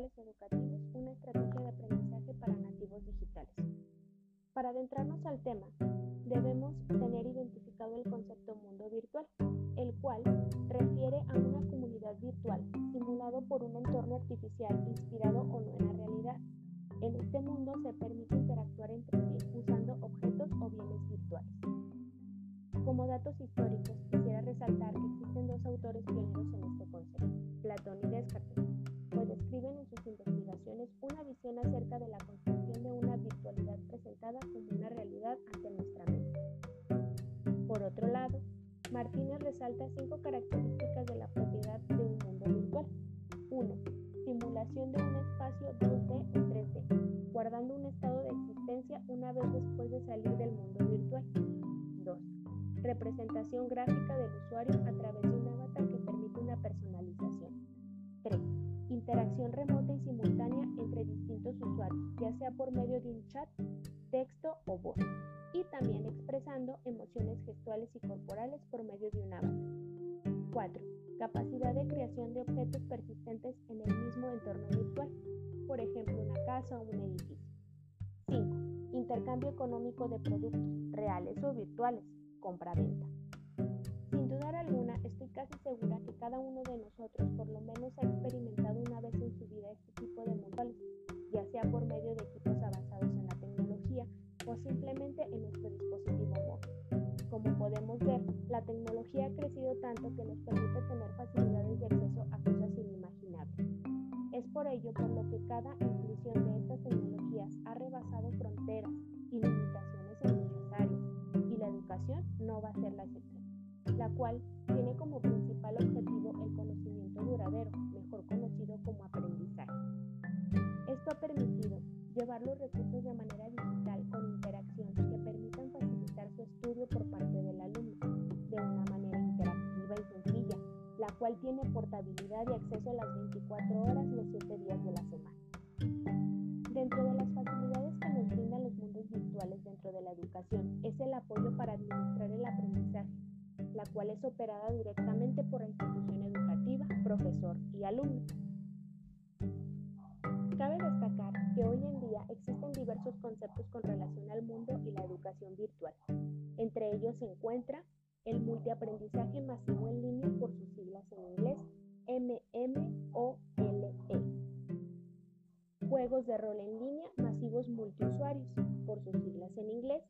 educativos, una estrategia de aprendizaje para nativos digitales. Para adentrarnos al tema, debemos tener identificado el concepto mundo virtual, el cual refiere a una comunidad virtual simulado por un entorno artificial inspirado o no en la realidad. En este mundo se permite interactuar entre sí usando objetos o bienes virtuales. Como datos históricos, quisiera resaltar que existen dos autores pioneros en este concepto, Resalta cinco características de la propiedad de un mundo virtual. 1. Simulación de un espacio 2D o 3D, guardando un estado de existencia una vez después de salir del mundo virtual. 2 representación gráfica del usuario a través de un avatar que permite una personalización. 3. Interacción remota y simultánea entre distintos usuarios, ya sea por medio de un chat, texto o voz, y también expresando emociones gestuales y corporales por medio de un avatar. 4. Capacidad de creación de objetos persistentes en el mismo entorno virtual, por ejemplo una casa o un edificio. 5. Intercambio económico de productos, reales o virtuales, compra-venta. Sin dudar alguna, estoy casi segura que cada uno de nosotros por lo menos ha experimentado una vez en su vida este tipo de mundos, ya sea por medio de equipos avanzados en la tecnología o simplemente en nuestro dispositivo móvil. Como podemos ver, la tecnología ha crecido tanto que nos permite tener facilidades de acceso a cosas inimaginables. Es por ello por lo que cada inclusión de estas tecnologías ha rebasado fronteras y limitaciones en muchas áreas la educación no va a ser la excepción, la cual tiene como principal objetivo el conocimiento duradero, mejor conocido como aprendizaje. Esto ha permitido llevar los recursos de manera digital con interacción que permitan facilitar su estudio por parte del alumno de una manera interactiva y sencilla, la cual tiene portabilidad y acceso a las 24 horas los 7 días de la semana. Dentro de las facilidades que nos brindan los mundos virtuales dentro de la educación es el apoyo para administrar cual es operada directamente por la institución educativa, profesor y alumno. Cabe destacar que hoy en día existen diversos conceptos con relación al mundo y la educación virtual. Entre ellos se encuentra el multiaprendizaje masivo en línea por sus siglas en inglés, MMOLE Juegos de rol en línea masivos multiusuarios, por sus siglas en inglés,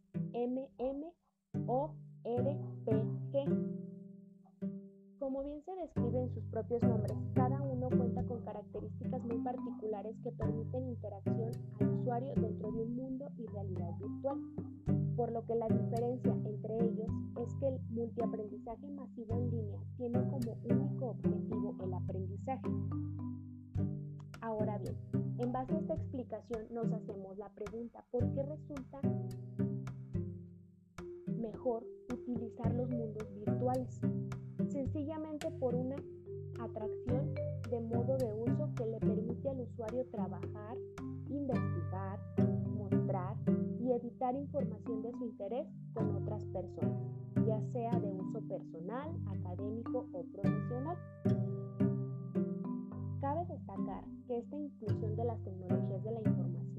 MMORPG. Como bien se describe en sus propios nombres, cada uno cuenta con características muy particulares que permiten interacción al usuario dentro de un mundo y realidad virtual, por lo que la diferencia entre ellos es que el multiaprendizaje masivo en línea tiene como único objetivo el aprendizaje. Ahora bien, en base a esta explicación nos hacemos la pregunta, ¿por qué resulta mejor utilizar los mundos virtuales? Sencillamente por una atracción de modo de uso que le permite al usuario trabajar, investigar, mostrar y editar información de su interés con otras personas, ya sea de uso personal, académico o profesional. Cabe destacar que esta inclusión de las tecnologías de la información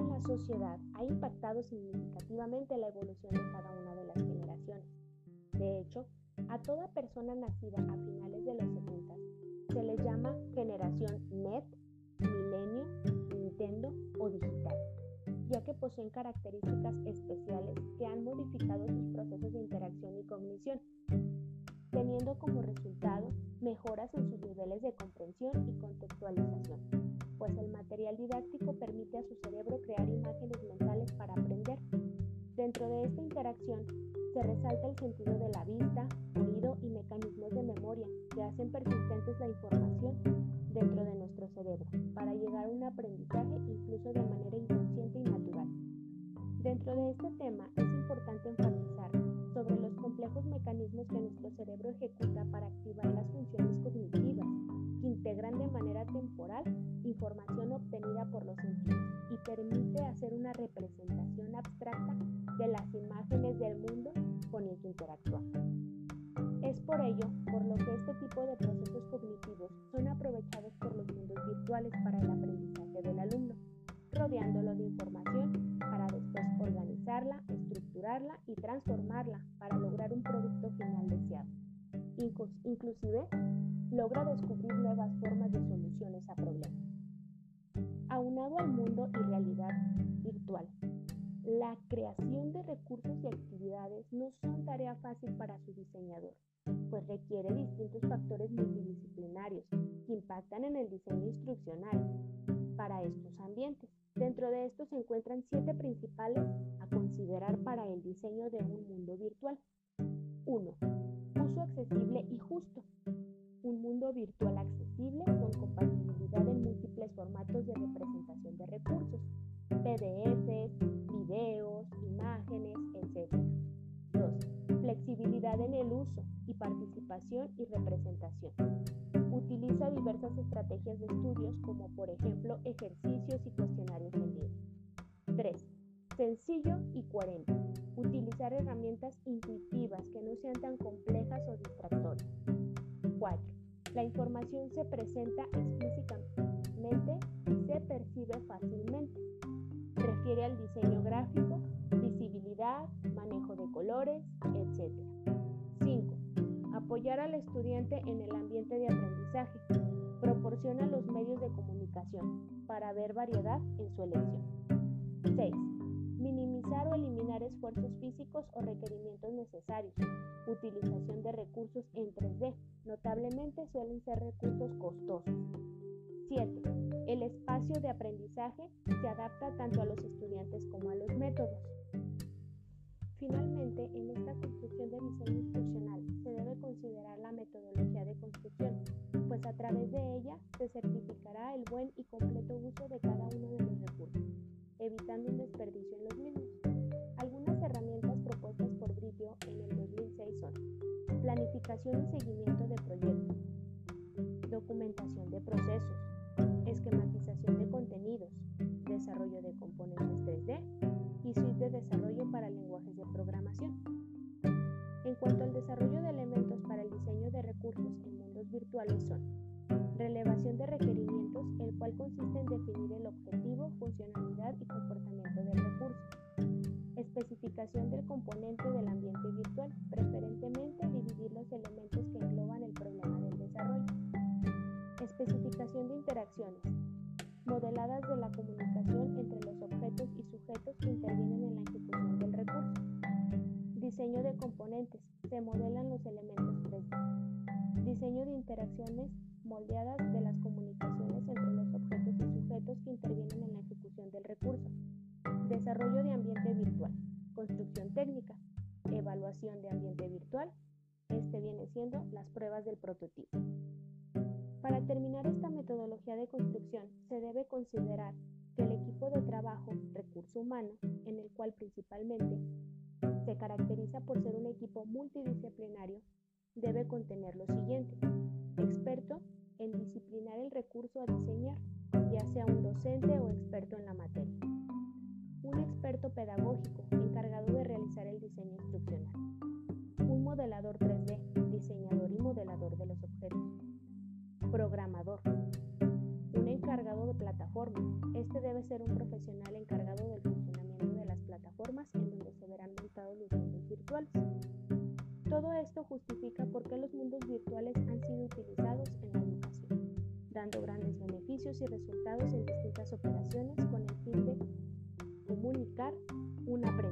la sociedad ha impactado significativamente la evolución de cada una de las generaciones. De hecho, a toda persona nacida a finales de los 70 se le llama generación NET, Milenio, Nintendo o digital, ya que poseen características especiales que han modificado sus procesos de interacción y cognición, teniendo como resultado mejoras en sus niveles de comprensión y contextualización, pues el material didáctico permite a su cerebro crear imágenes mentales para aprender. Dentro de esta interacción se resalta el sentido de la vista, oído y mecanismos de memoria que hacen persistentes la información dentro de nuestro cerebro para llegar a un aprendizaje incluso de manera inconsciente y natural. Dentro de este tema es importante enfatizar sobre los complejos mecanismos que nuestro cerebro ejecuta para activar las funciones cognitivas, que integran de manera temporal información obtenida por los sentidos y permite hacer una representación abstracta de las imágenes del mundo con el que interactuamos. Es por ello por lo que este tipo de procesos cognitivos son aprovechados por los mundos virtuales para el aprendizaje del alumno, rodeándolo de información para después organizarla, estructurarla y transformarla para lograr un producto final deseado. Inclusive, logra descubrir nuevas formas de soluciones a problemas. Aunado al mundo y realidad virtual, la creación de recursos y actividades no son tarea fácil para su diseñador, pues requiere distintos factores multidisciplinarios que impactan en el diseño instruccional para estos ambientes. Dentro de estos se encuentran siete principales a considerar para el diseño de un mundo virtual. 1. Uso accesible y justo. Un mundo virtual accesible con compatibilidad en múltiples formatos de representación de recursos, PDFs, videos, imágenes, etc. 2. Flexibilidad en el uso y participación y representación. Utiliza diversas estrategias de estudios como por ejemplo ejercicios y cuestionarios en línea. 3. Sencillo y coherente. Utilizar herramientas intuitivas que no sean tan complejas o distractorias. 4. La información se presenta explícitamente y se percibe fácilmente. Refiere al diseño gráfico, visibilidad, manejo de colores, etc. 5. Apoyar al estudiante en el ambiente de aprendizaje. Proporciona los medios de comunicación para ver variedad en su elección. 6. Minimizar o eliminar esfuerzos físicos o requerimientos necesarios. Utilización de recursos en 3D. Notablemente suelen ser recursos costosos. 7. El espacio de aprendizaje se adapta tanto a los estudiantes como a los métodos. Finalmente, en esta construcción de diseño instruccional se debe considerar la metodología de construcción, pues a través de ella se certificará el buen y completo uso de cada uno de evitando un desperdicio en los mismos. Algunas herramientas propuestas por Britio en el 2006 son planificación y seguimiento de proyectos, documentación de procesos, esquematización de contenidos, desarrollo de componentes 3D y suite de desarrollo para lenguajes de programación. En cuanto al desarrollo de elementos para el diseño de recursos en mundos virtuales son relevación de requerimientos, el cual consiste en definir el objetivo, Especificación del componente del ambiente virtual, preferentemente dividir los elementos que engloban el problema del desarrollo. Especificación de interacciones, modeladas de la comunicación entre los objetos y sujetos que intervienen en la ejecución del recurso. Diseño de componentes. Se modelan los elementos 3D. Diseño de interacciones moldeadas de las comunicaciones entre los objetos y sujetos que intervienen en la ejecución del recurso. Desarrollo de ambiente virtual. Construcción técnica. Evaluación de ambiente virtual. Este viene siendo las pruebas del prototipo. Para terminar esta metodología de construcción, se debe considerar que el equipo de trabajo, recurso humano, en el cual principalmente se caracteriza por ser un equipo multidisciplinario, debe contener lo siguiente. Experto en disciplinar el recurso a diseñar, ya sea un docente o experto en la materia. Un experto pedagógico encargado de realizar el diseño instruccional. Un modelador 3D, diseñador y modelador de los objetos Programador. Un encargado de plataforma. Este debe ser un profesional encargado del funcionamiento de las plataformas en donde se verán montados los mundos virtuales. Todo esto justifica por qué los mundos virtuales han sido utilizados en la educación, dando grandes beneficios y resultados en distintas operaciones con el fin de comunicar un aprendizaje.